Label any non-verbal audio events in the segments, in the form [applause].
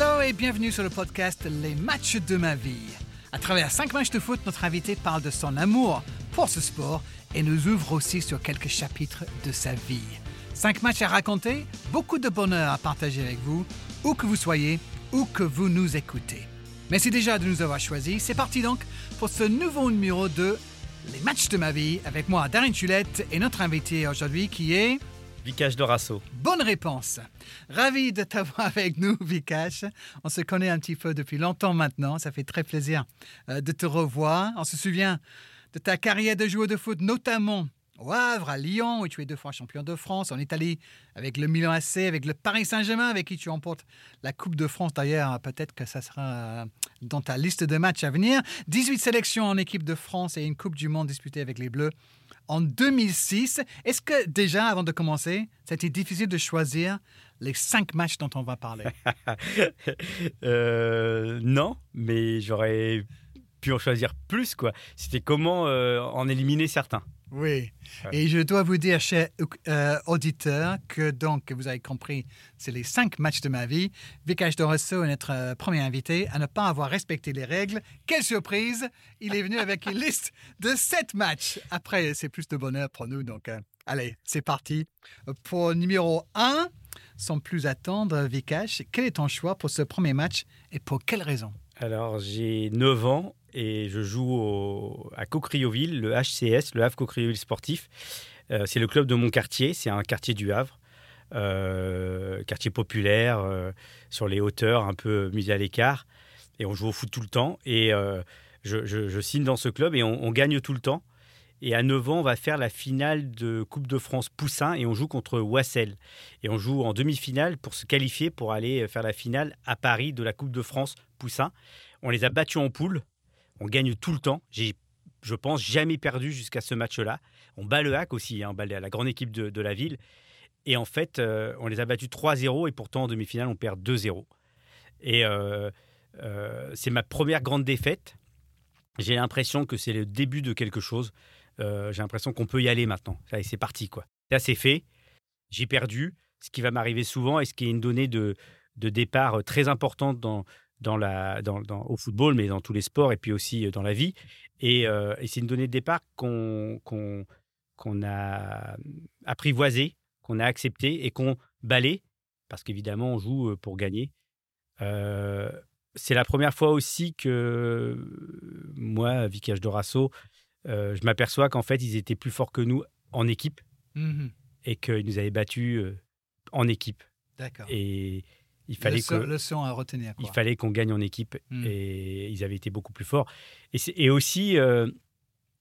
Hello et bienvenue sur le podcast Les matchs de ma vie. À travers cinq matchs de foot, notre invité parle de son amour pour ce sport et nous ouvre aussi sur quelques chapitres de sa vie. Cinq matchs à raconter, beaucoup de bonheur à partager avec vous, où que vous soyez, où que vous nous écoutez. Merci déjà de nous avoir choisis. C'est parti donc pour ce nouveau numéro de Les matchs de ma vie avec moi, Darren Chulette, et notre invité aujourd'hui qui est... Vikash Dorasso. Bonne réponse. Ravi de t'avoir [laughs] avec nous, Vikash. On se connaît un petit peu depuis longtemps maintenant. Ça fait très plaisir euh, de te revoir. On se souvient de ta carrière de joueur de foot, notamment au Havre, à Lyon, où tu es deux fois champion de France, en Italie, avec le Milan AC, avec le Paris Saint-Germain, avec qui tu remportes la Coupe de France. D'ailleurs, peut-être que ça sera euh, dans ta liste de matchs à venir. 18 sélections en équipe de France et une Coupe du Monde disputée avec les Bleus en 2006. Est-ce que déjà, avant de commencer, c'était difficile de choisir les cinq matchs dont on va parler? [laughs] Euh, Non, mais j'aurais pu en choisir plus. quoi. C'était comment euh, en éliminer certains? Oui. Et je dois vous dire, chers euh, auditeurs, que donc, vous avez compris, c'est les cinq matchs de ma vie. Vikash Doresso est notre euh, premier invité à ne pas avoir respecté les règles. Quelle surprise Il est venu avec une liste de sept matchs. Après, c'est plus de bonheur pour nous. Donc, euh, allez, c'est parti. Pour numéro un, sans plus attendre, Vikash, quel est ton choix pour ce premier match et pour quelle raison? Alors, j'ai 9 ans et je joue à Cocrioville, le HCS, le Havre Cocrioville Sportif. Euh, c'est le club de mon quartier, c'est un quartier du Havre, euh, quartier populaire, euh, sur les hauteurs, un peu mis à l'écart. Et on joue au foot tout le temps. Et je, signe dans ce club et on, gagne tout le temps. Et à 9 ans, on va faire la finale de Coupe de France Poussin et on joue contre Wassel. Et on joue en demi-finale pour se qualifier pour aller faire la finale à Paris de la Coupe de France Poussin. On les a battus en poule on gagne tout le temps. J'ai, je pense, jamais perdu jusqu'à ce match-là. On bat le hack aussi, hein, on bat la grande équipe de, la ville. Et en fait, euh, on les a battus 3-0 et pourtant en demi-finale, on perd 2-0. Et euh, euh, c'est ma première grande défaite. J'ai l'impression que c'est le début de quelque chose. j'ai l'impression qu'on peut y aller maintenant. c'est parti, quoi. Là, c'est fait. J'ai perdu, ce qui va m'arriver souvent et ce qui est une donnée de départ très importante dans, dans la, dans, au football, mais dans tous les sports et puis aussi euh, dans la vie. Et, euh, et c'est une donnée de départ qu'on qu'on a apprivoisée, qu'on a acceptée et qu'on balaye, parce qu'évidemment, on joue euh, pour gagner. c'est la première fois aussi que moi, Vicage Dorasso, je m'aperçois qu'en fait, ils étaient plus forts que nous en équipe mmh et qu'ils nous avaient battus en équipe. D'accord. Et, il fallait à retenir. Il fallait qu'on gagne en équipe hmm. et ils avaient été beaucoup plus forts. Et, et aussi, euh,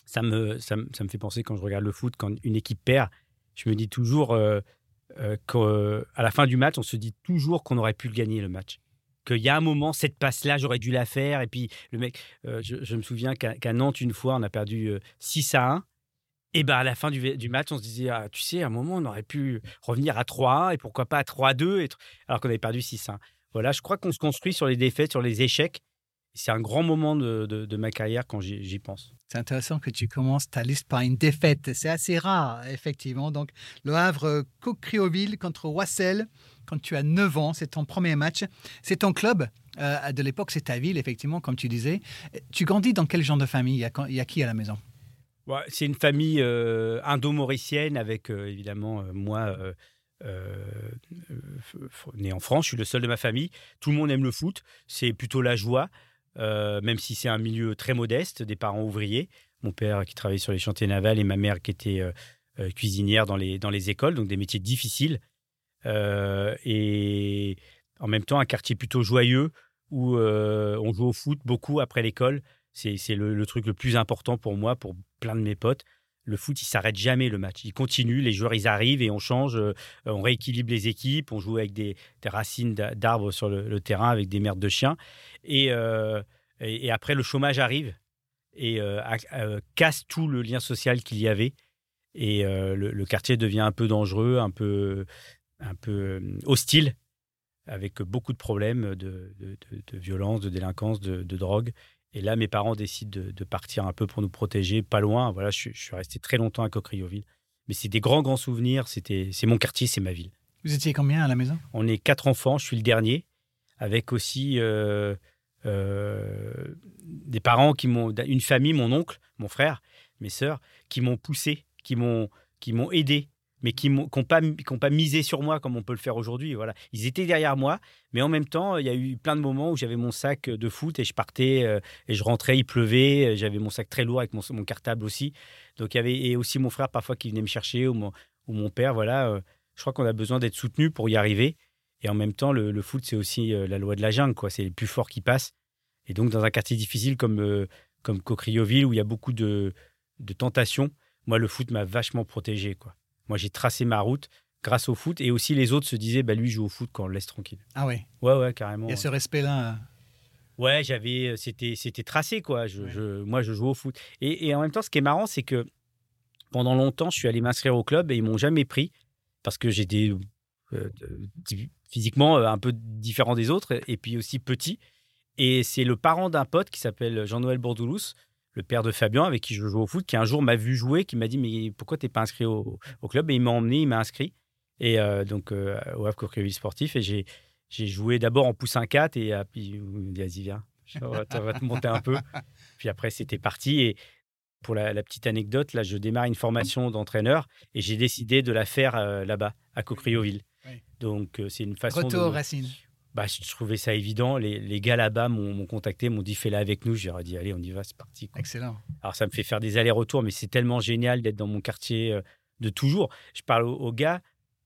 ça, me, ça, me, fait penser quand je regarde le foot, quand une équipe perd, je me dis toujours euh, euh, qu'à la fin du match, on se dit toujours qu'on aurait pu le gagner le match. Qu'il y a un moment, cette passe-là, j'aurais dû la faire. Et puis, le mec, je, me souviens qu'à Nantes, une fois, on a perdu 6 à 1. Et ben à la fin du, match, on se disait, ah, tu sais, à un moment, on aurait pu revenir à 3-1 et pourquoi pas à 3-2, alors qu'on avait perdu 6-1. Voilà, je crois qu'on se construit sur les défaites, sur les échecs. C'est un grand moment de, ma carrière quand j'y pense. C'est intéressant que tu commences ta liste par une défaite. C'est assez rare, effectivement. Donc, le Havre Cocrioville contre Wassel, quand tu as 9 ans, c'est ton premier match. C'est ton club. Euh, de l'époque, c'est ta ville, effectivement, comme tu disais. Tu grandis dans quel genre de famille? Il y a qui à la maison? C'est une famille euh, indo-mauricienne avec euh, évidemment euh, moi né en France, je suis le seul de ma famille. Tout le monde aime le foot, c'est plutôt la joie, même si c'est un milieu très modeste, des parents ouvriers. Mon père qui travaillait sur les chantiers navals et ma mère qui était cuisinière dans les, dans les écoles, donc des métiers difficiles. et en même temps, un quartier plutôt joyeux où on joue au foot beaucoup après l'école. C'est le, truc le plus important pour moi, pour plein de mes potes. Le foot, il s'arrête jamais le match. Il continue, les joueurs, ils arrivent et on change, euh, on rééquilibre les équipes, on joue avec des, racines d'arbres sur le, terrain, avec des merdes de chiens. Et, euh, et, après, le chômage arrive et euh, casse tout le lien social qu'il y avait. Et le, quartier devient un peu dangereux, un peu, un peu hostile, avec beaucoup de problèmes de, de, de violence, de délinquance, de, drogue. Et là, mes parents décident de, partir un peu pour nous protéger, pas loin. Voilà, je, suis resté très longtemps à Cocrioville. Mais c'est des grands, grands souvenirs. C'était, c'est mon quartier, c'est ma ville. Vous étiez combien à la maison? On est quatre enfants. Je suis le dernier. avec aussi euh, euh, des parents qui m'ont, une famille, mon oncle, mon frère, mes sœurs, qui m'ont poussé, qui m'ont, qui m'ont aidé, mais qui n'ont pas, misé sur moi comme on peut le faire aujourd'hui. Voilà, ils étaient derrière moi, mais en même temps, il y a eu plein de moments où j'avais mon sac de foot et je partais euh, et je rentrais, il pleuvait, j'avais mon sac très lourd avec mon, cartable aussi. Donc il y avait et aussi mon frère parfois qui venait me chercher ou mon, père. Voilà, je crois qu'on a besoin d'être soutenu pour y arriver. Et en même temps, le, foot, c'est aussi euh, la loi de la jungle. C'est le plus fort qui passe. Et donc, dans un quartier difficile comme, euh, comme Cocrioville, où il y a beaucoup de, de tentations, moi, le foot m'a vachement protégé, quoi. Moi, j'ai tracé ma route grâce au foot. Et aussi, les autres se disaient, bah, lui joue au foot quand on le laisse tranquille. Ah oui Ouais, ouais, carrément. Il y a ce respect-là. Euh. Ouais, j'avais, c'était, c'était tracé, quoi. Je, moi, je joue au foot. Et, et, en même temps, ce qui est marrant, c'est que pendant longtemps, je suis allé m'inscrire au club et ils m'ont jamais pris parce que j'étais physiquement euh, un peu différent des autres et puis aussi petit. Et c'est le parent d'un pote qui s'appelle Jean-Noël Bourdoulous, le père de Fabien avec qui je joue au foot, qui un jour m'a vu jouer, qui m'a dit mais pourquoi t'es pas inscrit au, club? Et il m'a emmené, il m'a inscrit et euh, donc euh, au Havre Coqueville Sportif et j'ai j'ai joué d'abord en poussin 4 et puis il me dit vas-y viens, on va, te monter un peu. [laughs] Puis après c'était parti et pour la, petite anecdote, là je démarre une formation d'entraîneur et j'ai décidé de la faire là-bas à Cocrioville. Donc, euh, c'est une façon. Retour aux racines. Bah, je trouvais ça évident. Les, les gars là-bas m'ont contacté, m'ont dit fais-la avec nous. J'ai dit allez, on y va, c'est parti. Excellent. Alors, ça me fait faire des allers-retours, mais c'est tellement génial d'être dans mon quartier euh, de toujours. Je parle aux, gars.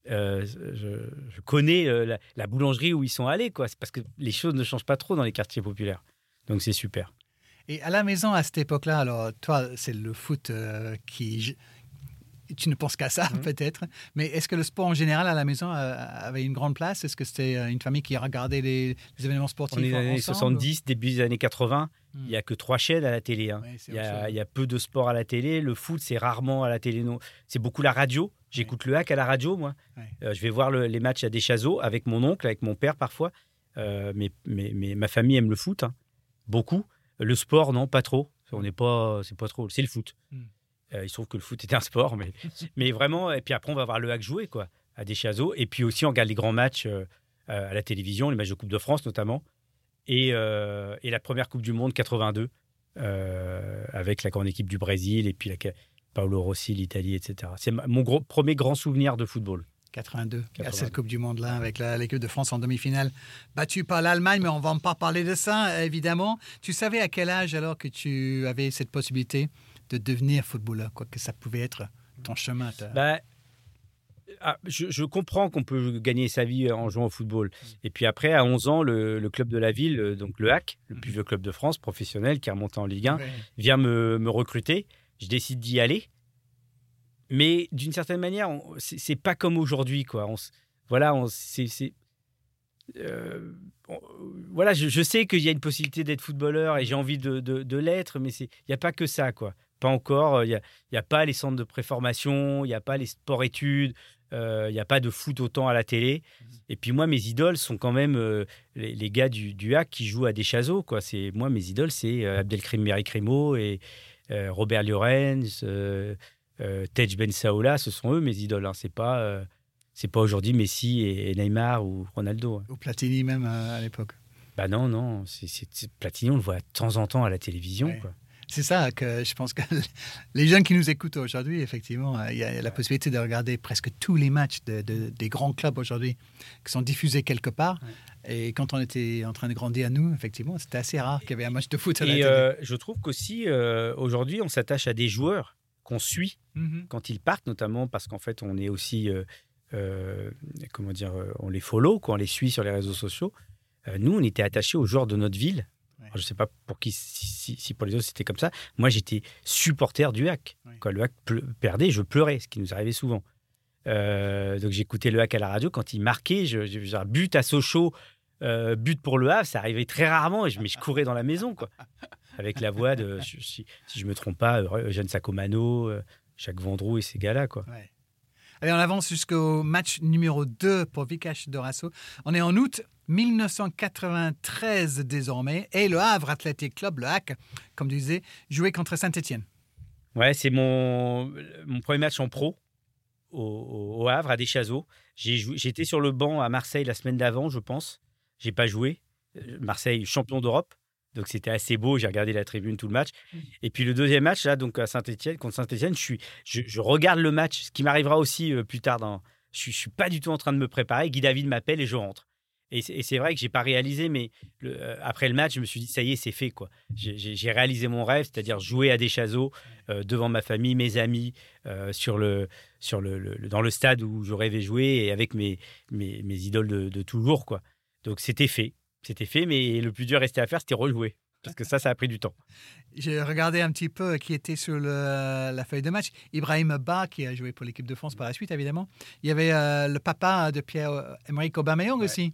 Euh, je, connais la, boulangerie où ils sont allés, quoi. C'est parce que les choses ne changent pas trop dans les quartiers populaires. Donc c'est super. Et à la maison, à cette époque-là, alors toi, c'est le foot qui, tu ne penses qu'à ça, mmh. peut-être. Mais est-ce que le sport en général à la maison euh, avait une grande place? Est-ce que c'était euh, une famille qui regardait les, événements sportifs On est dans les années 70, début des années 80. Mmh. Il n'y a que trois chaînes à la télé. Hein. il, y a, peu de sport à la télé. Le foot, c'est rarement à la télé. C'est beaucoup la radio. J'écoute le hack à la radio, moi. Euh, je vais voir les matchs à Deschazos avec mon oncle, avec mon père parfois. mais, mais, ma famille aime le foot, hein. beaucoup. Le sport, non, pas trop. On n'est pas, c'est pas trop. C'est le foot. Mmh. Euh, il se trouve que le foot est un sport, mais, [laughs] mais vraiment. Et puis après, on va voir le hack jouer, quoi, à Deschazos. Et puis aussi, on regarde les grands matchs euh, euh, à la télévision, les matchs de Coupe de France notamment. Et, et la première Coupe du Monde 82, avec la grande équipe du Brésil et puis la, Paolo Rossi, l'Italie, etc. C'est mon gros, premier grand souvenir de football. 82, 82. cette Coupe du Monde-là, avec l'équipe de France en demi-finale, battue par l'Allemagne, mais on va pas parler de ça, évidemment. Tu savais à quel âge alors que tu avais cette possibilité? De devenir footballeur, quoi, que ça pouvait être ton chemin bah, ah, je, comprends qu'on peut gagner sa vie en jouant au football. Mm. Et puis après, à 11 ans, le, club de la ville, euh, donc le HAC, le plus mm. vieux club de France, professionnel, qui est remonté en Ligue 1, vient me, me, recruter. Je décide d'y aller. Mais d'une certaine manière, c'est pas comme aujourd'hui. quoi. On, voilà, c'est euh, voilà, je, sais qu'il y a une possibilité d'être footballeur et j'ai envie de, de, l'être, mais il n'y a pas que ça, quoi. Pas encore. Il n'y a, y a, pas les centres de préformation, il n'y a pas les sports-études, euh, il n'y a pas de foot autant à la télé. Et puis moi, mes idoles sont quand même euh, les, gars du, du HAC qui jouent à des chaseaux, quoi. C'est moi, mes idoles, c'est Abdelkrim Merikrimo et Robert Llorens, Tej Ben Saoula. Ce sont eux mes idoles. Hein. C'est pas c'est pas aujourd'hui Messi et Neymar ou Ronaldo. Hein. Ou Platini même euh, à, l'époque. Bah non, non. C'est, Platini, on le voit de temps en temps à la télévision. C'est ça que je pense que [laughs] les jeunes qui nous écoutent aujourd'hui, effectivement, euh, il y a la possibilité de regarder presque tous les matchs de, des grands clubs aujourd'hui qui sont diffusés quelque part. Et quand on était en train de grandir à nous, effectivement, c'était assez rare qu'il y avait un match de foot à la Et euh, je trouve qu'aussi, aujourd'hui, on s'attache à des joueurs qu'on suit mm-hmm. quand ils partent, notamment parce qu'en fait, on est aussi euh, comment dire, euh, on les follow, quoi, on les suit sur les réseaux sociaux. Euh, nous, on était attachés aux joueurs de notre ville. Je ne sais pas pour qui, si, pour les autres c'était comme ça. Moi, j'étais supporter du hack. Quand le hack perdait, je pleurais, ce qui nous arrivait souvent. donc j'écoutais le hack à la radio. Quand il marquait, je, je, but à Sochaux, but pour le Havre, ça arrivait très rarement. Et je, mais je courais dans la maison, quoi. Avec la voix de, si, je ne me trompe pas, Eugène Sacomano, Jacques Vendroux et ces gars-là, quoi. Allez, on avance jusqu'au match numéro 2 pour Vikash Dorasso. On est en août 1993 désormais et le Havre Athletic Club, le HAC, comme tu disais, jouait contre Saint-Etienne. Ouais, c'est mon, premier match en pro au, Havre à Deschazos. J'étais sur le banc à Marseille la semaine d'avant, je pense. j'ai pas joué. Euh, Marseille, champion d'Europe. Donc c'était assez beau, j'ai regardé la tribune tout le match. Mmh. Et puis le deuxième match, là, donc à Saint-Etienne, contre Saint-Etienne, je, suis, je, je regarde le match, ce qui m'arrivera aussi euh, plus tard. Dans, je ne suis pas du tout en train de me préparer. Guy David m'appelle et je rentre. Et c'est vrai que j'ai pas réalisé, mais le- euh, après le match, je me suis dit, ça y est, c'est fait. quoi. J'ai- réalisé mon rêve, c'est-à-dire jouer à des chaseaux euh, devant ma famille, mes amis, euh, sur le, sur le, le- dans le stade où je rêvais jouer et avec mes, mes, mes idoles de, de toujours. Quoi. Donc c'était fait. C'était fait, mais le plus dur restait à faire, c'était rejouer. Parce que ça, ça a pris du temps. [laughs] J'ai regardé un petit peu qui était sur le- la feuille de match. Ibrahim Ba, qui a joué pour l'équipe de France par la suite, évidemment. Il y avait euh, le papa de Pierre-Emerick Aubameyang Ouais. aussi.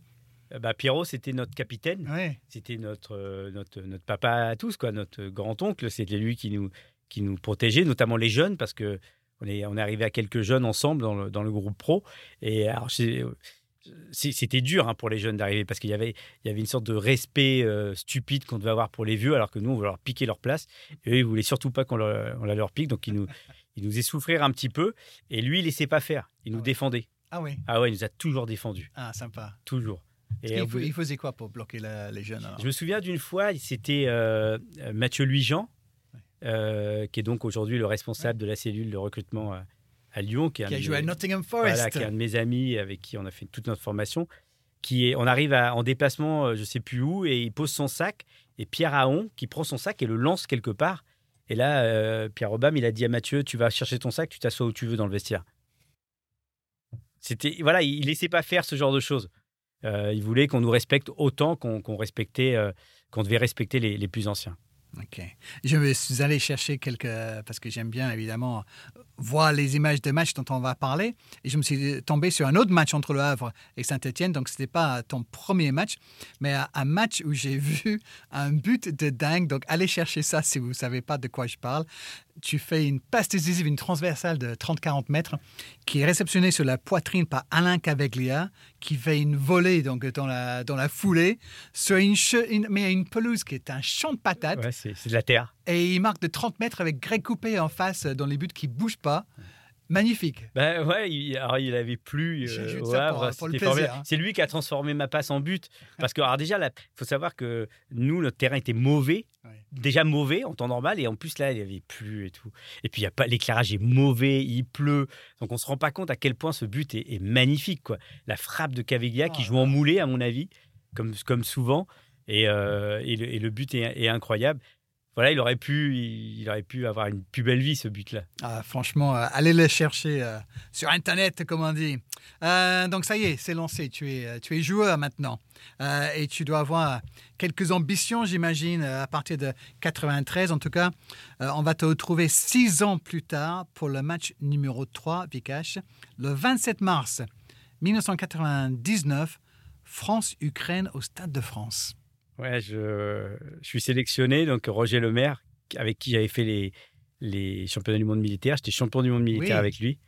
Euh, Bah, Pierrot, c'était notre capitaine. Ouais. C'était notre, euh, notre, notre papa à tous, quoi, notre grand-oncle. C'était lui qui nous, qui nous protégeait, notamment les jeunes, parce que on est, on est arrivé à quelques jeunes ensemble dans le, dans le groupe pro. Et alors, c'était dur hein, pour les jeunes d'arriver, parce qu'il y avait, il y avait une sorte de respect euh, stupide qu'on devait avoir pour les vieux, alors que nous, on voulait leur piquer leur place. Et eux, ils voulaient surtout pas qu'on leur, on la leur pique, donc ils nous, [laughs] ils nous un petit peu. Et lui, il laissait pas faire. Il nous Ah ouais. défendait. Ah oui. Ah ouais, il nous a toujours défendus. Ah, sympa. Toujours. Et il, il faisait quoi pour bloquer la- les jeunes alors? Je me souviens d'une fois, c'était euh, Mathieu Louis-Jean, euh, qui est donc aujourd'hui le responsable de la cellule de recrutement à, Lyon, qui est, un Qui a joué à Nottingham Forest. voilà, qui est un de mes amis avec qui on a fait toute notre formation. Qui est, on arrive à- en déplacement, euh, je sais plus où, et il pose son sac. Et Pierre Aon, qui prend son sac et le lance quelque part. Et là, euh, Pierre Obam, il a dit à Mathieu, tu vas chercher ton sac, tu t'assois où tu veux dans le vestiaire. C'était voilà, il laissait pas faire ce genre de choses. Euh, il voulait qu'on nous respecte autant qu'on respectait, euh, qu'on devait respecter les, les plus anciens. Ok. Je suis allé chercher quelques. Parce que j'aime bien, évidemment, voir les images de matchs dont on va parler. Et je me suis tombé sur un autre match entre Le Havre et Saint-Etienne. Donc, ce n'était pas ton premier match, mais un- match où j'ai vu un but de dingue. Donc, allez chercher ça si vous ne savez pas de quoi je parle. Tu fais une passe décisive, une transversale de 30-40 mètres, qui est réceptionnée sur la poitrine par Alain Caveglia, qui fait une volée donc, dans, la, dans la foulée, sur une, une- mais une pelouse qui est un champ de patates. C'est de la terre. Et il marque de 30 mètres avec Greg Coupé en face dans les buts qui ne bougent pas. Magnifique. Ben ouais, il, alors il avait plu euh, au Havre, hein. C'est lui qui a transformé ma passe en but. Parce que alors déjà, il faut savoir que nous, notre terrain était mauvais, Ouais. déjà mauvais en temps normal, et en plus là, il avait plu et tout. Et puis il y a pas l'éclairage est mauvais, il pleut, donc on se rend pas compte à quel point ce but est, est magnifique quoi. La frappe de Caviglia qui Oh joue en moulé à mon avis, comme comme souvent, et, euh, et, le, et le but est, est incroyable. Voilà, il aurait pu, il aurait pu avoir une plus belle vie ce but-là. Ah, franchement, euh, allez le chercher euh, sur Internet, comme on dit. Euh, donc ça y est, c'est lancé. Tu es, tu es joueur maintenant. Et tu dois avoir quelques ambitions, j'imagine, à partir de 93. En tout cas, on va te retrouver six ans plus tard pour le match numéro 3, Vikash. Le 27 mars 1999, France-Ukraine au Stade de France. Ouais, je, je suis sélectionné, donc Roger Lemaire, avec qui j'avais fait les, les championnats du monde militaire. J'étais champion du monde militaire Oui. avec lui.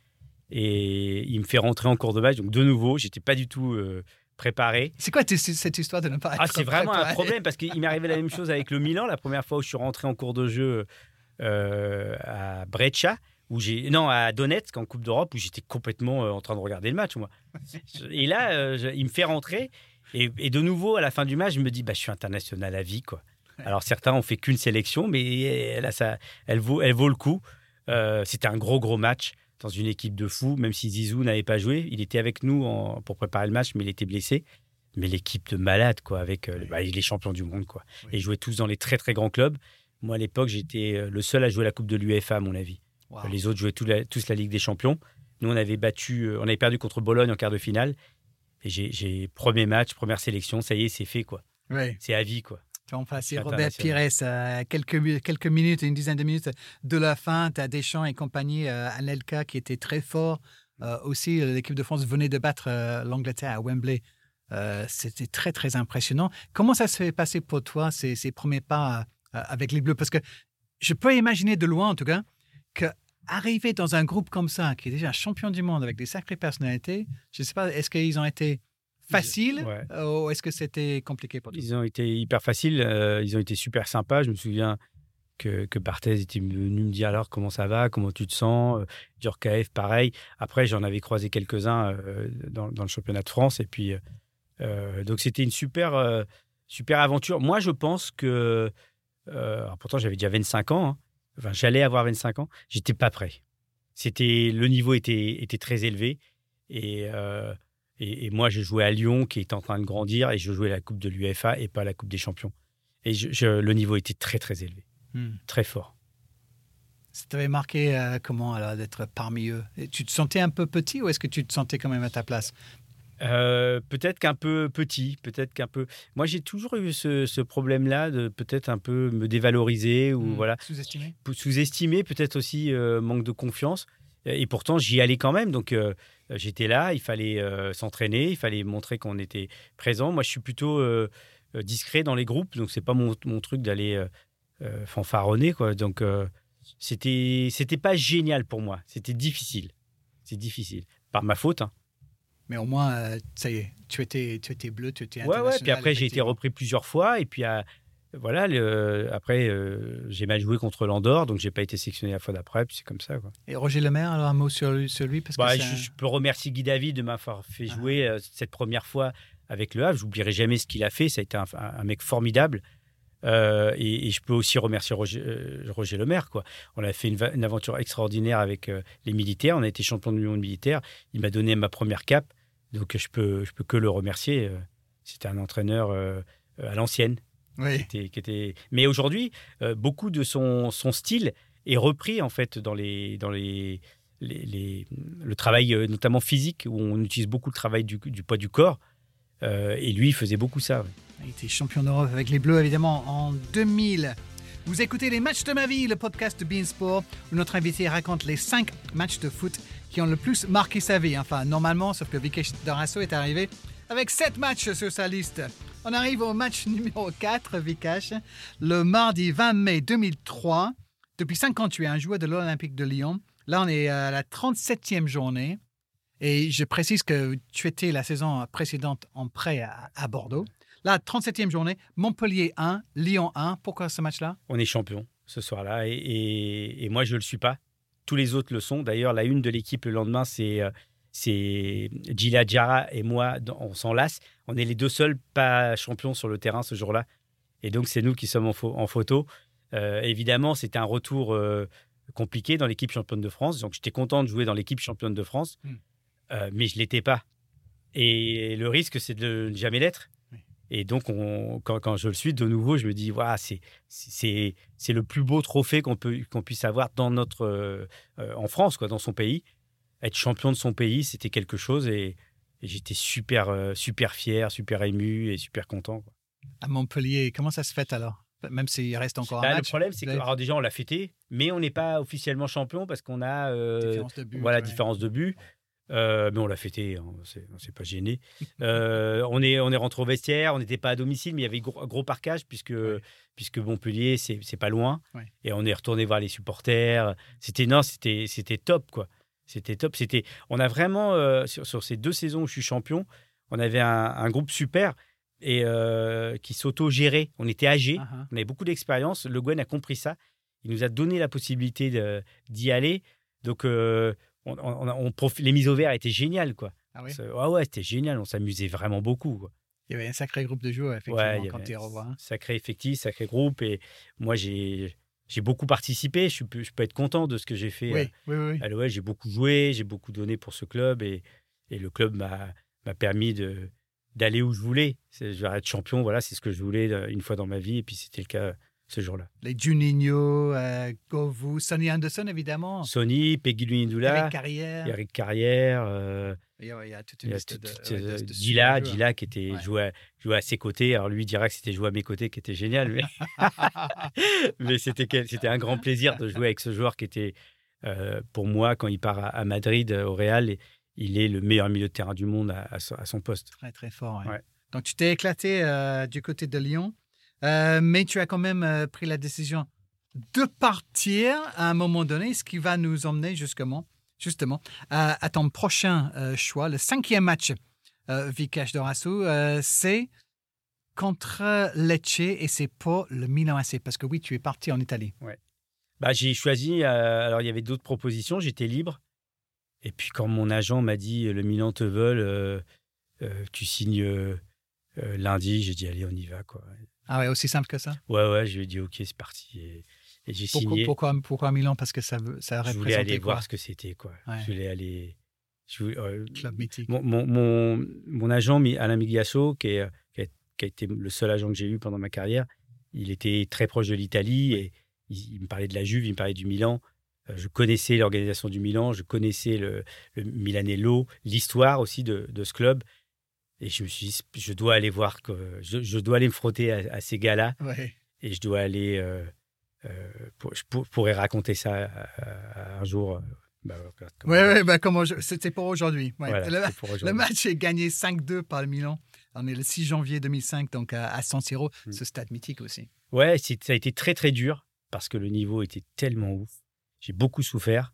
Et il me fait rentrer en cours de match. Donc, de nouveau, j'étais pas du tout euh, préparé. C'est quoi cette histoire de ne pas Ah, être c'est vraiment un problème parce qu'il m'est arrivé la même chose avec le Milan. La première fois où je suis rentré en cours de jeu euh, à Breccia, où j'ai non à Donetsk en Coupe d'Europe, où j'étais complètement euh, en train de regarder le match moi. Et là, je- il me fait rentrer et, et de nouveau à la fin du match, je me dis bah je suis international à vie quoi. Alors certains ont fait qu'une sélection, mais ça, elle vaut, elle vaut le coup. Euh, C'était un gros gros match dans une équipe de fous, même si Zizou n'avait pas joué, il était avec nous en- pour préparer le match, mais il était blessé. Mais l'équipe de malades, quoi, avec euh, bah, les champions du monde, quoi. Oui. Et ils jouaient tous dans les très très grands clubs. Moi, à l'époque, j'étais euh, le seul à jouer la Coupe de l'UEFA, à mon avis. Wow. Les autres jouaient la- tous la Ligue des Champions. Nous, on avait battu, euh, on avait perdu contre Bologne en quart de finale. J'ai- premier match, première sélection, ça y est, c'est fait, quoi. Oui. C'est à vie, quoi. On passe C'est Robert Pires, euh, quelques, mi- quelques minutes, une dizaine de minutes de la fin. Tu as Deschamps et compagnie, euh, Anelka qui était très fort. Euh, aussi, l'équipe de France venait de battre euh, l'Angleterre à Wembley. Euh, C'était très, très impressionnant. Comment ça s'est passé pour toi, ces, ces premiers pas avec les Bleus? Parce que je peux imaginer de loin, en tout cas, que arriver dans un groupe comme ça, qui est déjà champion du monde avec des sacrées personnalités, je ne sais pas, est-ce qu'ils ont été faciles Ouais. ou est-ce que c'était compliqué pour toi? Ils ont été hyper faciles, euh, ils ont été super sympas. Je me souviens que, que Barthez était venu me dire alors comment ça va, comment tu te sens? Euh, Djorkaeff, pareil. Après, j'en avais croisé quelques-uns euh, dans, dans le championnat de France. Et puis, euh, donc c'était une super, super aventure. Moi, je pense que, pourtant j'avais déjà 25 ans, hein. Enfin j'allais avoir 25 ans, j'étais pas prêt. C'était le niveau était, était très élevé et, et, moi j'ai joué à Lyon qui est en train de grandir et je jouais la Coupe de l'UEFA et pas la Coupe des Champions. Et le niveau était très très élevé, hmm. très fort. Ça t'avait marqué euh, comment alors d'être parmi eux? Tu te sentais un peu petit ou est-ce que tu te sentais quand même à ta place? Euh, peut-être qu'un peu petit, peut-être qu'un peu. Moi, j'ai toujours eu ce, problème-là de peut-être un peu me dévaloriser ou hmm. voilà. Sous-estimer. Sous-estimer, peut-être aussi euh, manque de confiance. Et pourtant, j'y allais quand même. Donc, j'étais là. Il fallait s'entraîner. Il fallait montrer qu'on était présent. Moi, je suis plutôt discret dans les groupes. Donc, c'est pas mon, mon truc d'aller fanfaronner, quoi. Donc, c'était c'était pas génial pour moi. C'était difficile. C'est difficile. Par ma faute. Hein. Mais au moins, euh, ça y est, tu étais, tu étais bleu, tu étais Ouais, ouais. Puis après, j'ai été repris plusieurs fois. Et puis, euh, voilà, après, euh, j'ai mal joué contre l'Andorre, donc j'ai pas été sélectionné la fois d'après. Puis c'est comme ça. Quoi. Et Roger Lemaire, alors un mot sur lui, parce bah, je, peux remercier Guy David de m'avoir fait ah. jouer cette première fois avec le Havre. J'oublierai jamais ce qu'il a fait. Ça a été un mec formidable. Euh, et, je peux aussi remercier Roger, euh, Roger Lemaire. Quoi. On a fait une, aventure extraordinaire avec euh, les militaires. On a été champion de l'Union militaire. Il m'a donné ma première cape. Donc je peux, je peux que le remercier. C'était un entraîneur à l'ancienne. Oui. Qui était, Mais aujourd'hui, beaucoup de son, son, style est repris en fait dans les, dans les, les, le travail notamment physique où on utilise beaucoup le travail du, du poids du corps. et lui, il faisait beaucoup ça. Il était champion d'Europe avec les Bleus, évidemment, en 2000. Vous écoutez les matchs de ma vie, le podcast de Beansport, où notre invité raconte les 5 matchs de foot qui ont le plus marqué sa vie. Enfin, normalement, sauf que Vikesh Dorasso est arrivé avec 7 matchs sur sa liste. On arrive au match [laughs] numéro 4, Vikesh, le mardi 20 mai 2003. Depuis 58, un joueur de l'Olympique de Lyon. Là, on est à la 37e journée. Et je précise que tu étais la saison précédente en prêt à Bordeaux. La 37e journée, Montpellier 1, Lyon 1. Pourquoi ce match-là? On est champion ce soir-là et, moi, je ne le suis pas. Tous les autres le sont. D'ailleurs, la une de l'équipe le lendemain, c'est euh, c'est Gila Jara et moi, on s'en lasse. On est les deux seuls pas champions sur le terrain ce jour-là. Et donc, c'est nous qui sommes en, photo. Euh, évidemment, c'était un retour euh, compliqué dans l'équipe championne de France. Donc, j'étais content de jouer dans l'équipe championne de France, hmm. mais je ne l'étais pas. Et le risque, c'est de ne jamais l'être. Et donc, quand, je le suis de nouveau, je me dis, voilà, c'est, c'est, c'est le plus beau trophée qu'on, qu'on puisse avoir dans notre, euh, en France, quoi, dans son pays. Être champion de son pays, c'était quelque chose et, j'étais super, euh, super fier, super ému et super content. À Montpellier, comment ça se fait alors? Même s'il reste encore un bah, match. Le problème, c'est que alors déjà, on l'a fêté, mais on n'est pas officiellement champion parce qu'on a euh, différence de but, voilà, différence de but. Euh, mais on l'a fêté, hein, on ne s'est pas gêné. [laughs] Euh, on, est, on est rentré au vestiaire, on n'était pas à domicile, mais il y avait gros, gros parcage puisque, puisque Montpellier, c'est pas loin. Et on est retourné voir les supporters. C'était non, c'était top quoi. C'était top. C'était, on a vraiment euh, sur, ces deux saisons où je suis champion, on avait un, groupe super et qui s'auto-gérait. On était âgés, uh-huh. on avait beaucoup d'expérience. Le Gwen a compris ça. Il nous a donné la possibilité d'y aller. Donc on, on, les mises au vert étaient géniales, quoi. Ah oui? Ouais, c'était génial. On s'amusait vraiment beaucoup. Il y avait un sacré groupe de joueurs, effectivement, quand tu revois. Sacré effectif, sacré groupe. Et moi, j'ai. Beaucoup participé, je, peux, je peux être content de ce que j'ai fait. Oui, oui. À j'ai beaucoup joué, j'ai beaucoup donné pour ce club et, et le club m'a permis de, d'aller où je voulais. Je vais être champion, voilà, c'est ce que je voulais euh, une fois dans ma vie et puis c'était le cas ce jour-là. Les Juninho, euh, Govou, Sonny Anderson, évidemment. Sonny, Peggy Lunidula. Eric Carrière. Eric Carrière. Euh, il, y a, toute une liste de, Gila, Gila qui était joué, à, à ses côtés. Alors lui dira que c'était joué à mes côtés qui était génial. Mais, [laughs] mais c'était, c'était un grand plaisir de jouer avec ce joueur qui était, euh, pour moi, quand il part à, Madrid, au Real, il est le meilleur milieu de terrain du monde à, son poste. Très, très fort. Donc tu t'es éclaté du côté de Lyon. Euh, mais tu as quand même euh, pris la décision de partir à un moment donné, ce qui va nous emmener justement, justement à, ton prochain euh, choix, le cinquième match Vikash Dorasu, c'est contre Lecce et c'est pas le Milan AC parce que oui, tu es parti en Italie. Ouais. Bah, j'ai choisi, alors il y avait d'autres propositions, j'étais libre. Et puis quand mon agent m'a dit le Milan te veut, tu signes lundi, j'ai dit, allez, on y va. Quoi. Ah ouais, aussi simple que ça? Ouais, ouais, je lui ai dit, ok, c'est parti. Et, j'ai signé. Pourquoi, pourquoi Milan? Parce que ça, ça Je voulais aller voir ce que c'était. quoi. Je voulais aller. Euh, Club mythique. Mon, mon, mon, agent, Alain Migliasso, qui, est, qui, a, été le seul agent que j'ai eu pendant ma carrière, il était très proche de l'Italie et il, me parlait de la Juve, il me parlait du Milan. Euh, je connaissais l'organisation du Milan, je connaissais le, le Milanello, l'histoire aussi de, de, ce club. Et je me suis dit, je dois aller voir, que, je, dois aller me frotter à, ces gars-là. Et je dois aller. Euh, euh, pour, je pourrais raconter ça un jour. Bah, oui, ouais, bah, comment c'était pour aujourd'hui. le, match est gagné 5-2 par le Milan. On est le 6 janvier 2005, donc à, San Siro, mm. ce stade mythique aussi. Ouais, ça a été très très dur parce que le niveau était tellement ouf. J'ai beaucoup souffert.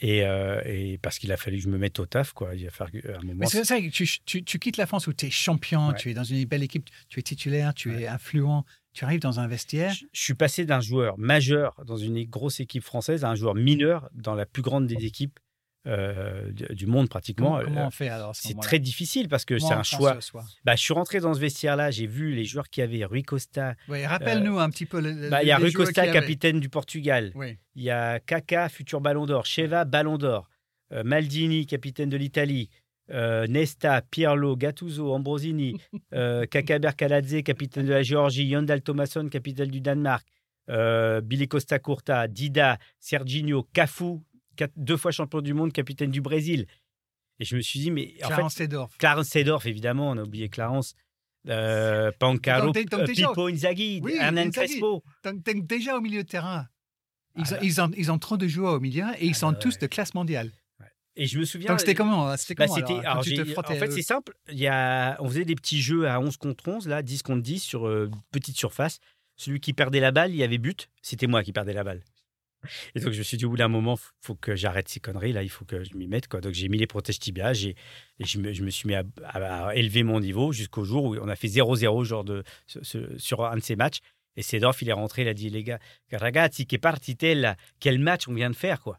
Et, euh, et, parce qu'il a fallu que je me mette au taf, quoi. Il a fallu un moment. C'est ça, tu, tu, tu, quittes la France où tu es champion, tu es dans une belle équipe, tu es titulaire, tu es influent, tu arrives dans un vestiaire. Je, suis passé d'un joueur majeur dans une grosse équipe française à un joueur mineur dans la plus grande des équipes euh, du monde pratiquement. Comment, on fait alors C'est très difficile parce que c'est un choix. Bah, je suis rentré dans ce vestiaire-là, j'ai vu les joueurs qui avaient Rui Costa. Rappelle-nous un petit peu. Le, bah, il y a Rui Costa, capitaine du Portugal. Il y a Kaka, futur Ballon d'Or. Cheva, Ballon d'Or. Euh, Maldini, capitaine de l'Italie. Euh, Nesta, Pirlo, Gattuso, Ambrosini, [laughs] euh, Kaka Berkaladze, capitaine de la Géorgie, Yondal Thomasson, capitaine du Danemark, Billy Costa Curta, Dida, Serginho, Cafu, deux fois champion du monde, capitaine du Brésil. Et je me suis dit, mais. Clarence Sedorf. Clarence Sedorf, évidemment, on a oublié Clarence. Euh, Pancaro, euh, Pipo Inzaghi, Hernan Crespo. Donc, déjà au milieu de terrain. Ils, ont, ils, ont, ils ont trop de joueurs au milieu et ils ah sont bah tous de classe mondiale. Et je me souviens. Donc c'était comment, c'était bah, comment En fait, c'est simple. Il y a, on faisait des petits jeux à 11 contre 11, là, 10 contre 10 sur euh, petite surface. Celui qui perdait la balle, il y avait but. C'était moi qui perdais la balle. Et donc, je me suis dit, au bout d'un moment, il faut que j'arrête ces conneries. Là, il faut que je m'y mette. Quoi. Donc, j'ai mis les protèges tibia et je me, je me suis mis à, élever mon niveau jusqu'au jour où on a fait 0-0 genre de, sur un de ces matchs. Et Sedorf, il est rentré, il a dit, les gars, ragazzi, che partitella, quel match on vient de faire, quoi.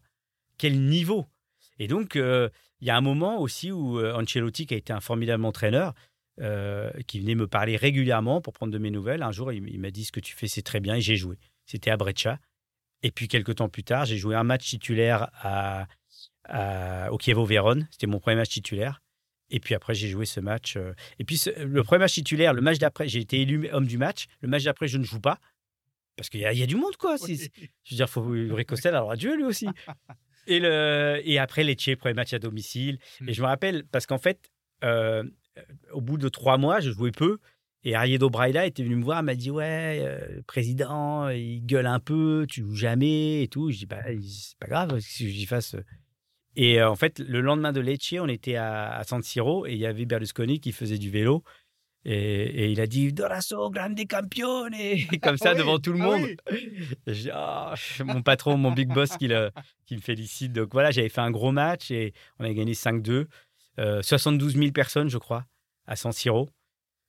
Quel niveau. Et donc, euh, il y a un moment aussi où euh, Ancelotti, qui a été un formidable entraîneur, euh, qui venait me parler régulièrement pour prendre de mes nouvelles, un jour, il, il m'a dit, ce que tu fais, c'est très bien, et j'ai joué. C'était à Breccia. Et puis, quelques temps plus tard, j'ai joué un match titulaire à, au Chievo Vérone. C'était mon premier match titulaire. Et puis après, j'ai joué ce match. Euh, et puis, le premier match titulaire, le match d'après, j'ai été élu homme du match. Le match d'après, je ne joue pas. Parce qu'il y, y, a du monde, quoi. Je veux dire, faut Ricostel alors adieu lui aussi. [laughs] et, le, et après, Lecce, premier match à domicile. Et je me rappelle, parce qu'en fait, euh, au bout de trois mois, je jouais peu. Et Ariedo Braila était venu me voir, m'a dit Ouais, le euh, président, il gueule un peu, tu joues jamais et tout. Je dis bah, C'est pas grave, si j'y fasse? Et euh, en fait, le lendemain de Lecce, on était à, San Siro et il y avait Berlusconi qui faisait du vélo. Et, il a dit Dorasso, grande campione [laughs] Comme ça, ah devant tout le ah monde. Ah, mon patron, mon big boss qui, le, qui me félicite. Donc voilà, j'avais fait un gros match et on a gagné 5-2. 72 000 personnes, je crois, à San Siro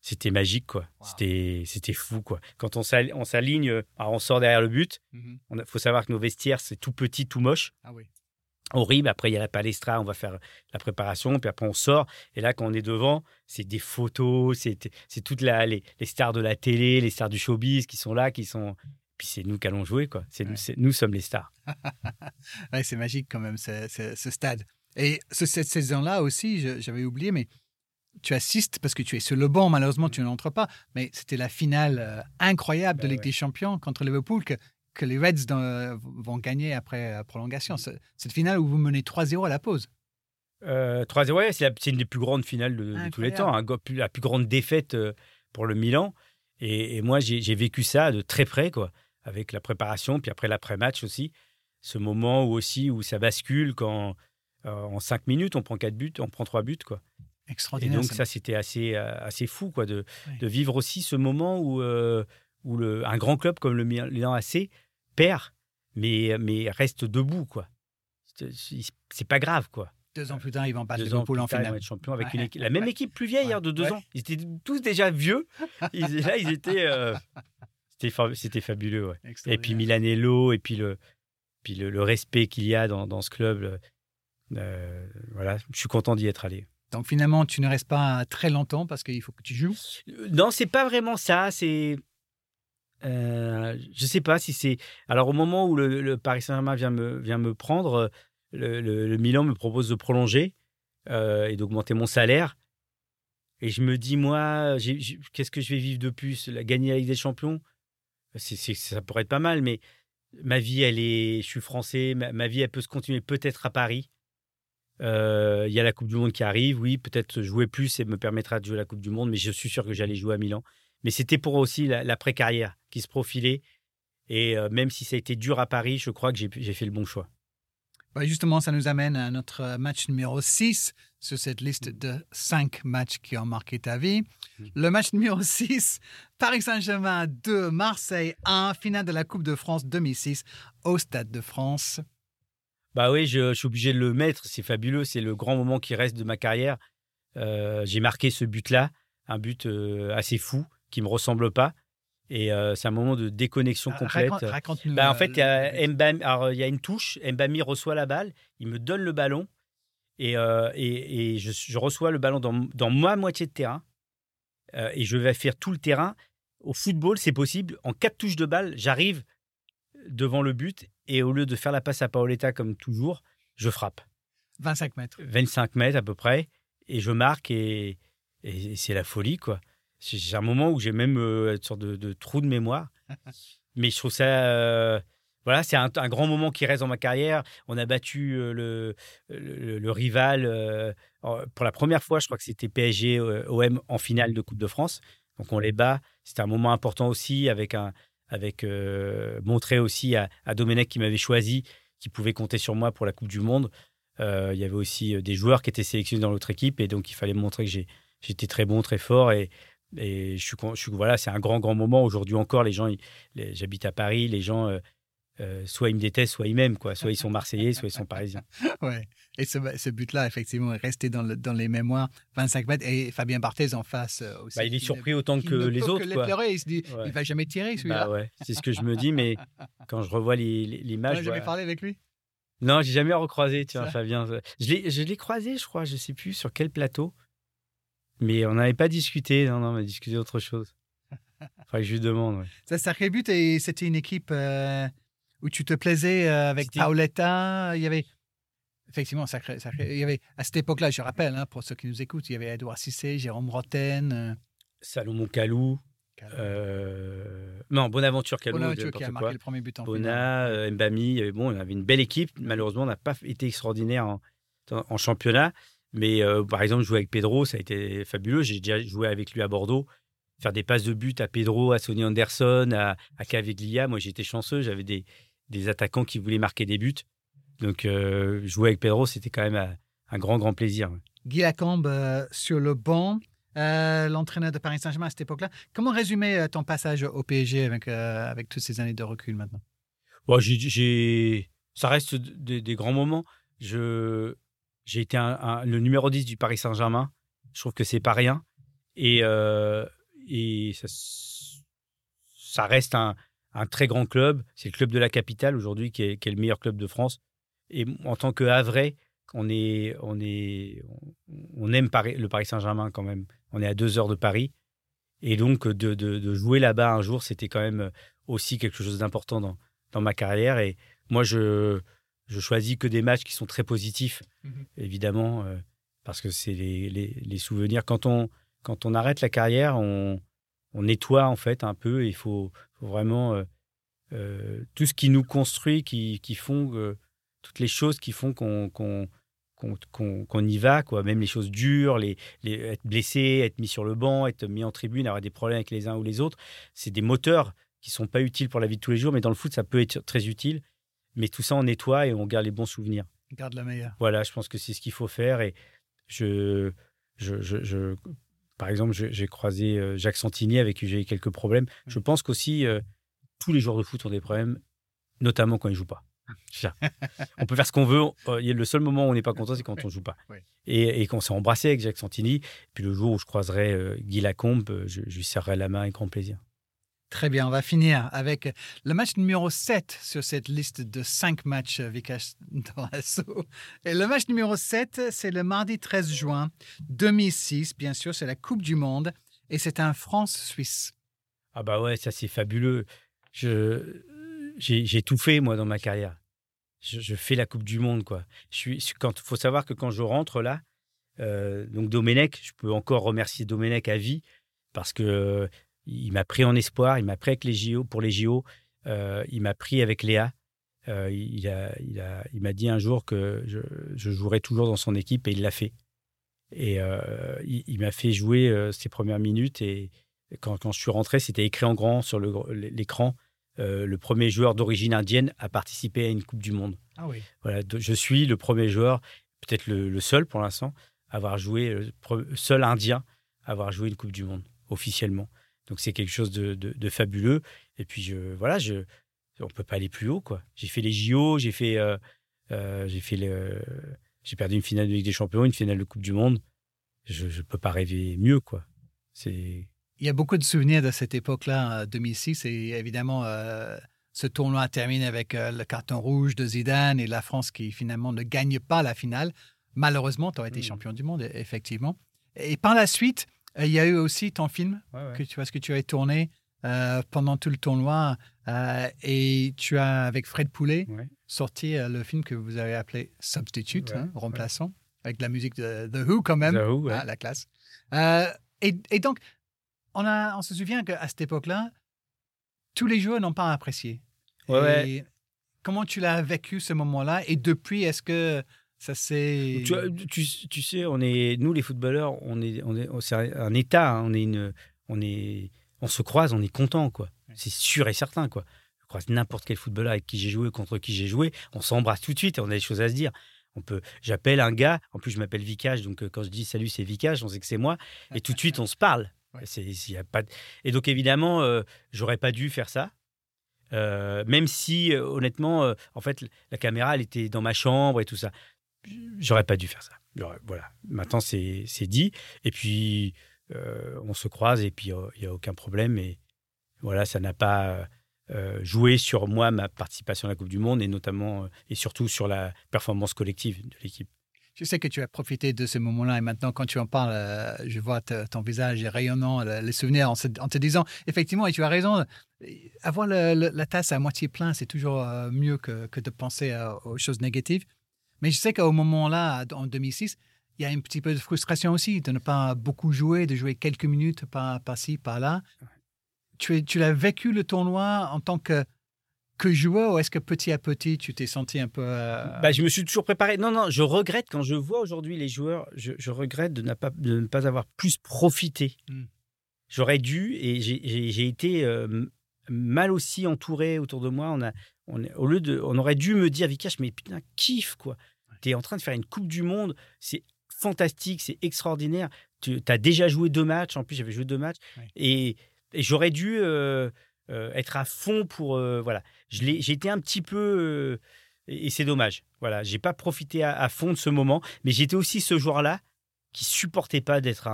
c'était magique quoi. C'était c'était fou quoi. Quand on s'aligne, euh, on sort derrière le but. Il mmh faut savoir que nos vestiaires c'est tout petit, tout moche. Ah oui. Horrible. Après il y a la palestra, on va faire la préparation, puis après on sort. Et là quand on est devant, c'est des photos, c'est c'est toutes la, les, stars de la télé, les stars du showbiz qui sont là, qui sont. Puis c'est nous qui allons jouer quoi. C'est nous, sommes les stars. [laughs] ouais, c'est magique quand même ce, ce stade. Et cette saison-là aussi, j'avais oublié, mais tu assistes parce que tu es sur le banc, malheureusement, tu n'entres pas. Mais c'était la finale euh, incroyable de ben Ligue des Champions contre Liverpool que, que les Reds euh, vont gagner après la prolongation. Cette finale où vous menez 3-0 à la pause. Euh, 3-0, ouais, c'est une des plus grandes finales de, tous les temps. Hein, la plus grande défaite euh, pour le Milan. Et, moi, j'ai vécu ça de très près, quoi, avec la préparation, puis après l'après-match aussi. Ce moment où aussi où ça bascule quand en 5 minutes, on prend 4 buts, on prend 3 buts, quoi. Extraordinaire. Et donc ça, c'était assez, euh, assez fou quoi, de, de, vivre aussi ce moment où, euh, où le, un grand club comme le Milan AC perd, mais, mais reste debout. quoi. C'est pas grave. quoi. Deux ans plus tard, ils vont battre Liverpool en finale. champion avec une la même équipe plus vieille, hein, de deux ans. Ils étaient tous déjà vieux. [laughs] Ils, là, ils étaient. Euh, c'était fabuleux. Et puis Milanello, et puis le, puis le, le respect qu'il y a dans, dans ce club. voilà, je suis content d'y être allé. Donc finalement, tu ne restes pas très longtemps parce qu'il faut que tu joues. Non, c'est pas vraiment ça. C'est, euh, je sais pas si c'est. Alors au moment où le, Paris Saint-Germain vient me vient me prendre, le, Milan me propose de prolonger euh, et d'augmenter mon salaire. Et je me dis moi, qu'est-ce que je vais vivre de plus gagner la Ligue des Champions, ça pourrait être pas mal, mais ma vie, elle est, je suis français, ma, vie, elle peut se continuer peut-être à Paris. Euh, il y a la Coupe du Monde qui arrive, oui, peut-être jouer plus et me permettra de jouer la Coupe du Monde, mais je suis sûr que j'allais jouer à Milan. Mais c'était pour aussi l'après-carrière qui se profilait. Et euh, même si ça a été dur à Paris, je crois que j'ai fait le bon choix. Bah, justement, ça nous amène à notre match numéro 6 sur cette liste de 5 matchs qui ont marqué ta vie. Mmh. Le match numéro [laughs] 6, Paris Saint-Germain 2, Marseille 1, finale de la Coupe de France 2006 au Stade de France. Bah oui, je, suis obligé de le mettre. C'est fabuleux. C'est le grand moment qui reste de ma carrière. Euh, j'ai marqué ce but-là, un but euh, assez fou qui me ressemble pas. Et euh, c'est un moment de déconnexion ah, complète. Raconte, bah, en fait, il y, a il y a une touche. Mbami reçoit la balle. Il me donne le ballon. Et, et, et je, reçois le ballon dans, dans ma moitié de terrain. et je vais faire tout le terrain. Au football, c'est possible. En quatre touches de balle, j'arrive devant le but et au lieu de faire la passe à Paoletta comme toujours, je frappe. 25 mètres. 25 mètres à peu près. Et je marque et, et c'est la folie, quoi. C'est un moment où j'ai même euh, une sorte de, trou de mémoire. [laughs] Mais je trouve ça. Euh, voilà, c'est un, grand moment qui reste dans ma carrière. On a battu euh, le, le, rival pour la première fois. Je crois que c'était PSG OM en finale de Coupe de France. Donc on les bat. C'était un moment important aussi avec un, avec euh, montrer aussi à, à Domenech qui m'avait choisi, qui pouvait compter sur moi pour la Coupe du Monde. Euh, il y avait aussi euh, des joueurs qui étaient sélectionnés dans l'autre équipe et donc il fallait montrer que j'étais très bon, très fort et, je suis, je suis voilà, c'est un grand grand moment aujourd'hui encore. Les gens, j'habite à Paris, les gens euh, soit ils me détestent, soit ils m'aiment, quoi. Soit ils sont marseillais, soit ils sont parisiens. [laughs] ouais. Et ce, but-là, effectivement, est resté dans, dans, les mémoires. 25 mètres. Et Fabien Barthez en face euh, aussi. Bah, il est surpris autant que les autres. quoi. il se dit, il va jamais tirer celui-là. Bah, ouais. C'est ce que je me dis, mais [laughs] quand je revois l'image. Tu n'as jamais parlé avec lui? Non, j'ai jamais recroisé, tiens, Fabien. Je l'ai croisé, je crois, je sais plus sur quel plateau. Mais on n'avait pas discuté, non, non, on a discuté autre chose. [laughs] Faudrait que je lui demande. Ouais. Ça, sacré but et c'était une équipe. Euh, où tu te plaisais euh, avec Paoletta. Il y avait effectivement, sacré, il y avait à cette époque-là, je rappelle, hein, pour ceux qui nous écoutent, il y avait Edouard Cissé, Jérôme Roten, euh, Salomon Kalou. Euh, non, Bonaventure Kalou. Bonaventure qui a marqué le premier but en Bona, Mbami. Bon, on avait une belle équipe. Malheureusement, on n'a pas été extraordinaire en, en championnat. Mais par exemple, jouer avec Pedro, ça a été fabuleux. J'ai déjà joué avec lui à Bordeaux. Faire des passes de but à Pedro, à Sonny Anderson, à, à Caveglia. Moi, j'étais chanceux. J'avais des, des attaquants qui voulaient marquer des buts. Donc, euh, jouer avec Pedro, c'était quand même euh, un grand, grand plaisir. Guy Lacombe euh, sur le banc, l'entraîneur de Paris Saint-Germain à cette époque-là. Comment résumer ton passage au PSG avec, avec toutes ces années de recul maintenant? Bon, j'ai, Ça reste des, grands moments. Je, j'ai été le numéro 10 du Paris Saint-Germain. Je trouve que c'est pas rien. Et, et ça, ça reste un, un très grand club. C'est le club de la capitale aujourd'hui qui est, le meilleur club de France. Et en tant que Havrais, on, est, on, est, on aime le Paris Saint-Germain quand même. On est à deux heures de Paris. Et donc, de, jouer là-bas un jour, c'était quand même aussi quelque chose d'important dans, dans ma carrière. Et moi, je, je choisis que des matchs qui sont très positifs, mmh évidemment, euh, parce que c'est les, les, souvenirs. Quand on, quand on arrête la carrière, on, on nettoie en fait un peu. il faut, vraiment euh, euh, tout ce qui nous construit, qui, qui font toutes les choses qui font qu'on qu'on y va, quoi. Même les choses dures, les, être blessé, être mis sur le banc, être mis en tribune, avoir des problèmes avec les uns ou les autres, c'est des moteurs qui sont pas utiles pour la vie de tous les jours, mais dans le foot, ça peut être très utile. Mais tout ça, on nettoie et on garde les bons souvenirs. On garde la meilleure. Voilà, je pense que c'est ce qu'il faut faire. Et je, je, je par exemple, j'ai croisé euh, Jacques Santini avec qui j'ai eu quelques problèmes. Mmh. Je pense qu'aussi, euh, tous les joueurs de foot ont des problèmes, notamment quand ils ne jouent pas. [laughs] on peut faire ce qu'on veut. Euh, le seul moment où on n'est pas content, c'est quand on ne joue pas. Et, et qu'on s'est embrassé avec Jacques Santini. Puis le jour où je croiserai Guy Lacombe, je, je, lui serrerai la main avec grand plaisir. Très bien, on va finir avec le match numéro 7 sur cette liste de 5 matchs Vikash Dorasso. Et le match numéro 7, c'est le mardi 13 juin 2006. Bien sûr, c'est la Coupe du Monde et c'est un France-Suisse. Ah bah ouais, ça c'est fabuleux. Je, j'ai, tout fait moi dans ma carrière. Je, fais la Coupe du Monde quoi. Je suis, quand faut savoir que quand je rentre là, euh, donc Domenech, je peux encore remercier Domenech à vie parce que il m'a pris en espoir, il m'a pris avec les JO pour les JO, euh, il m'a pris avec Léa. Euh, il a, il a, il m'a dit un jour que je, je, jouerais toujours dans son équipe et il l'a fait. Et euh, il, m'a fait jouer ses premières minutes et quand, quand je suis rentré, c'était écrit en grand sur l'écran. le premier joueur d'origine indienne a participé à une Coupe du Monde. Ah oui. Voilà, je suis le premier joueur, peut-être le, le, seul pour l'instant, à avoir joué, le seul Indien à avoir joué une Coupe du Monde officiellement. Donc c'est quelque chose de, fabuleux. Et puis je, voilà, je, on peut pas aller plus haut quoi. J'ai fait les JO, j'ai fait, euh, euh, j'ai fait le, j'ai perdu une finale de Ligue des Champions, une finale de Coupe du Monde. Je, ne peux pas rêver mieux quoi. C'est. Il y a beaucoup de souvenirs de cette époque-là, 2006, et évidemment. Euh, ce tournoi termine avec le carton rouge de Zidane et la France qui finalement ne gagne pas la finale. Malheureusement, tu aurais été mmh. champion du monde, effectivement. Et par la suite, il y a eu aussi ton film que tu vois ce que tu as tourné euh, pendant tout le tournoi euh, et tu as avec Fred Poulet sorti euh, le film que vous avez appelé Substitute, hein, remplaçant, avec la musique de The Who quand même, ah, la classe. Et, donc on a, on se souvient qu'à cette époque-là, tous les joueurs n'ont pas apprécié. comment tu l'as vécu ce moment-là? Et depuis est-ce que ça c'est. Tu, tu, sais, on est nous les footballeurs, on est on est c'est un état, hein, on est une on est on se croise, on est content quoi. C'est sûr et certain quoi. Je croise n'importe quel footballeur avec qui j'ai joué, contre qui j'ai joué, on s'embrasse tout de suite et on a des choses à se dire. On peut, j'appelle un gars, en plus je m'appelle Vicage, donc euh, quand je dis salut c'est Vicage, on sait que c'est moi, et tout de suite on se parle. C'est, y a pas Et donc évidemment, euh, j'aurais pas dû faire ça. Euh, même si honnêtement, en fait, la caméra elle était dans ma chambre et tout ça j'aurais pas dû faire ça. Voilà, maintenant c'est dit. Et puis, euh, on se croise et puis il n'y a aucun problème. Et voilà, ça n'a pas euh, joué sur moi, ma participation à la Coupe du Monde et notamment euh, et surtout sur la performance collective de l'équipe. Je sais que tu as profité de ce moment-là et maintenant, quand tu en parles, je vois ton visage rayonnant, les souvenirs en, te disant, effectivement, et tu as raison, avoir la tasse à moitié plein, c'est toujours mieux que, que, de penser aux choses négatives. Mais je sais qu'au moment-là, en 2006, il y a un petit peu de frustration aussi de ne pas beaucoup jouer, de jouer quelques minutes par, ci par-là. Tu, tu l'as vécu le tournoi en tant que, que joueur ou est-ce que petit à petit, tu t'es senti un peu... Euh, bah, je me suis toujours préparé. Non, non, je regrette quand je vois aujourd'hui les joueurs, je, regrette de, pas, de ne pas avoir plus profité. Hmm. J'aurais dû et j'ai été euh, mal aussi entouré autour de moi. On a, on, au lieu de, on aurait dû me dire, Vikash, mais putain, kiffe, quoi. Tu es en train de faire une Coupe du Monde, c'est fantastique, c'est extraordinaire. Tu as déjà joué deux matchs, en plus j'avais joué deux matchs, et, j'aurais dû euh, euh, être à fond pour. Euh, voilà, j'ai été un petit peu. et c'est dommage. Voilà, j'ai pas profité à, fond de ce moment, mais j'étais aussi ce joueur-là qui supportait pas d'être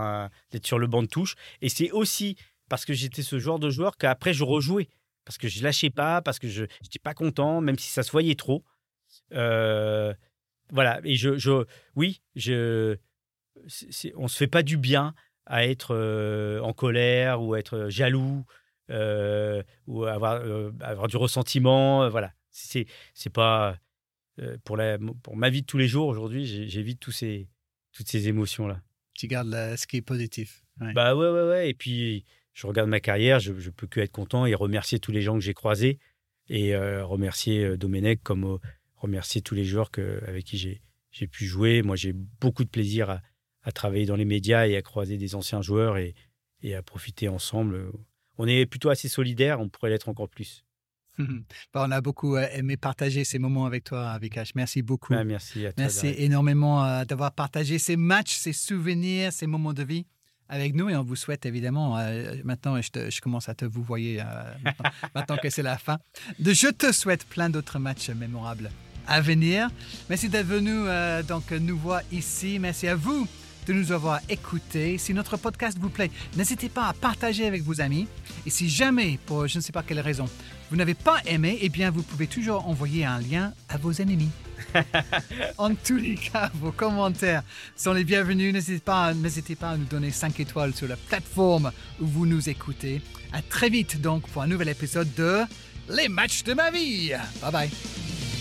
sur le banc de touche. Et c'est aussi parce que j'étais ce genre de joueur qu'après je rejouais parce que je lâchais pas, parce que je n'étais pas content, même si ça se voyait trop. Euh, voilà, et je, je oui, je, on se fait pas du bien à être euh, en colère ou être jaloux euh, ou avoir, avoir du ressentiment. voilà, c'est pas pour la pour ma vie de tous les jours aujourd'hui, j'évite tous ces toutes ces émotions là. Tu gardes ce qui est positif. Bah ouais ouais ouais et puis je regarde ma carrière, je, ne peux que être content et remercier tous les gens que j'ai croisés et euh, remercier euh, Domenech comme euh, remercier tous les joueurs que, avec qui j'ai pu jouer. Moi, j'ai beaucoup de plaisir à, travailler dans les médias et à croiser des anciens joueurs et, et à profiter ensemble. On est plutôt assez solidaires, on pourrait l'être encore plus. [laughs] Bah, on a beaucoup aimé partager ces moments avec toi, Vikash. Merci beaucoup. Bah, merci à toi. Merci énormément d'avoir partagé ces matchs, ces souvenirs, ces moments de vie avec nous et on vous souhaite évidemment, euh, maintenant je, commence à te vous voyer euh, [laughs] maintenant, que c'est la fin, de, je te souhaite plein d'autres matchs mémorables à venir. Merci d'être venu euh, donc nous voir ici. Merci à vous de nous avoir écoutés. Si notre podcast vous plaît, n'hésitez pas à partager avec vos amis. Et si jamais, pour je ne sais pas quelle raison, vous n'avez pas aimé, eh bien, vous pouvez toujours envoyer un lien à vos ennemis. [laughs] en tous les cas, vos commentaires sont les bienvenus. N'hésitez pas, n'hésitez pas à nous donner 5 étoiles sur la plateforme où vous nous écoutez. À très vite donc pour un nouvel épisode de Les matchs de ma vie. Bye bye.